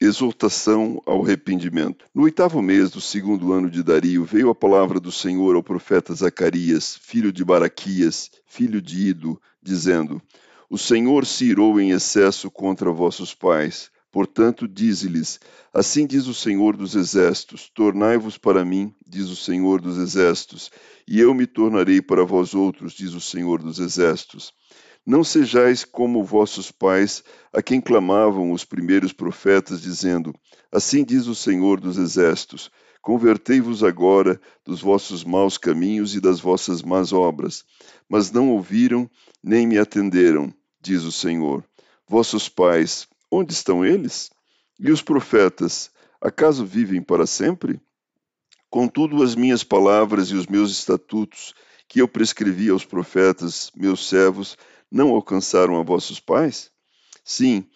Exortação ao arrependimento. No oitavo mês do segundo ano de Dario, veio a palavra do Senhor ao profeta Zacarias, filho de Baraquias, filho de Ido, dizendo: O Senhor se irou em excesso contra vossos pais. Portanto, dize-lhes: Assim diz o Senhor dos Exércitos: Tornai-vos para mim, diz o Senhor dos Exércitos, e eu me tornarei para vós outros, diz o Senhor dos Exércitos. Não sejais como vossos pais, a quem clamavam os primeiros profetas, dizendo: Assim diz o Senhor dos Exércitos: Convertei-vos agora dos vossos maus caminhos e das vossas más obras. Mas não ouviram, nem me atenderam, diz o Senhor. Vossos pais, onde estão eles? E os profetas, acaso vivem para sempre? Contudo, as minhas palavras e os meus estatutos, que eu prescrevi aos profetas, meus servos, não alcançaram a vossos pais? Sim,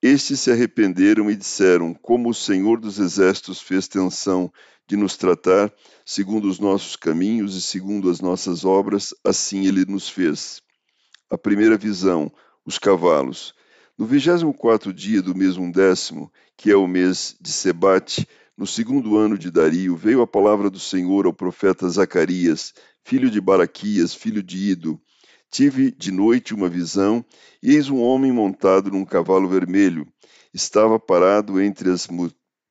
estes se arrependeram e disseram: Como o Senhor dos Exércitos fez tensão de nos tratar, segundo os nossos caminhos e segundo as nossas obras, assim ele nos fez. A primeira visão, os cavalos. No vigésimo quarto dia do mês undécimo, que é o mês de Sebate, no segundo ano de Dario, veio a palavra do Senhor ao profeta Zacarias, filho de Baraquias, filho de Ido, Tive de noite uma visão, e eis um homem montado num cavalo vermelho. Estava parado entre as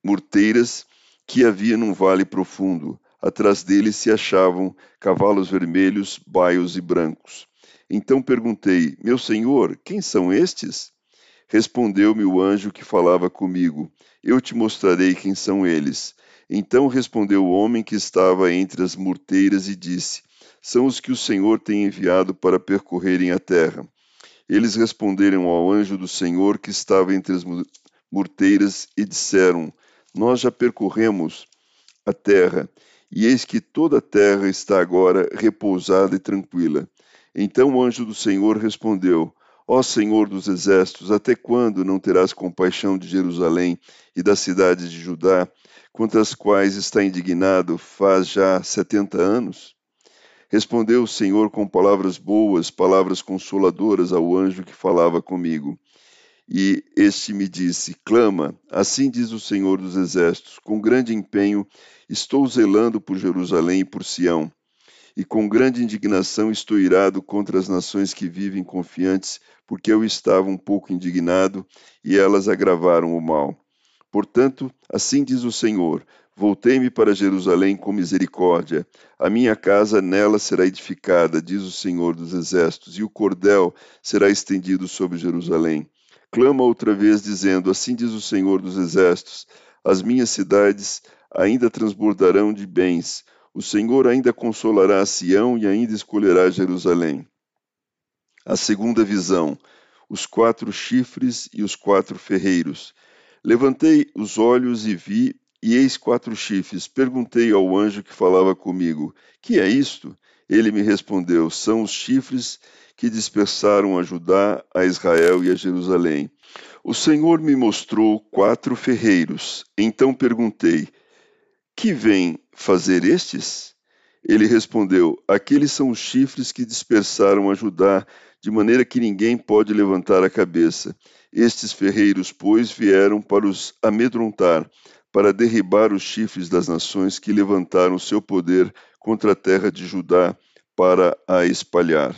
murteiras que havia num vale profundo. Atrás dele se achavam cavalos vermelhos, baios e brancos. Então perguntei: Meu senhor, quem são estes? Respondeu-me o anjo que falava comigo: Eu te mostrarei quem são eles. Então respondeu o homem que estava entre as murteiras e disse: são os que o Senhor tem enviado para percorrerem a terra. Eles responderam ao anjo do Senhor que estava entre as murteiras e disseram: Nós já percorremos a terra, e eis que toda a terra está agora repousada e tranquila. Então o anjo do Senhor respondeu: Ó Senhor dos exércitos, até quando não terás compaixão de Jerusalém e das cidades de Judá, quanto às quais está indignado faz já setenta anos? Respondeu o Senhor com palavras boas, palavras consoladoras ao anjo que falava comigo. E este me disse: Clama, assim diz o Senhor dos Exércitos, com grande empenho estou zelando por Jerusalém e por Sião. E com grande indignação estou irado contra as nações que vivem confiantes, porque eu estava um pouco indignado e elas agravaram o mal. Portanto, assim diz o Senhor: Voltei-me para Jerusalém com misericórdia. A minha casa nela será edificada, diz o Senhor dos Exércitos, e o cordel será estendido sobre Jerusalém. Clama outra vez, dizendo: Assim diz o Senhor dos Exércitos: As minhas cidades ainda transbordarão de bens. O Senhor ainda consolará Sião e ainda escolherá Jerusalém. A segunda visão: os quatro chifres e os quatro ferreiros. Levantei os olhos e vi e eis quatro chifres. Perguntei ao anjo que falava comigo: Que é isto? Ele me respondeu: São os chifres que dispersaram a Judá, a Israel e a Jerusalém. O Senhor me mostrou quatro ferreiros. Então perguntei: Que vêm fazer estes? Ele respondeu: Aqueles são os chifres que dispersaram a Judá, de maneira que ninguém pode levantar a cabeça. Estes ferreiros, pois, vieram para os amedrontar para derribar os chifres das nações que levantaram seu poder contra a terra de Judá para a espalhar.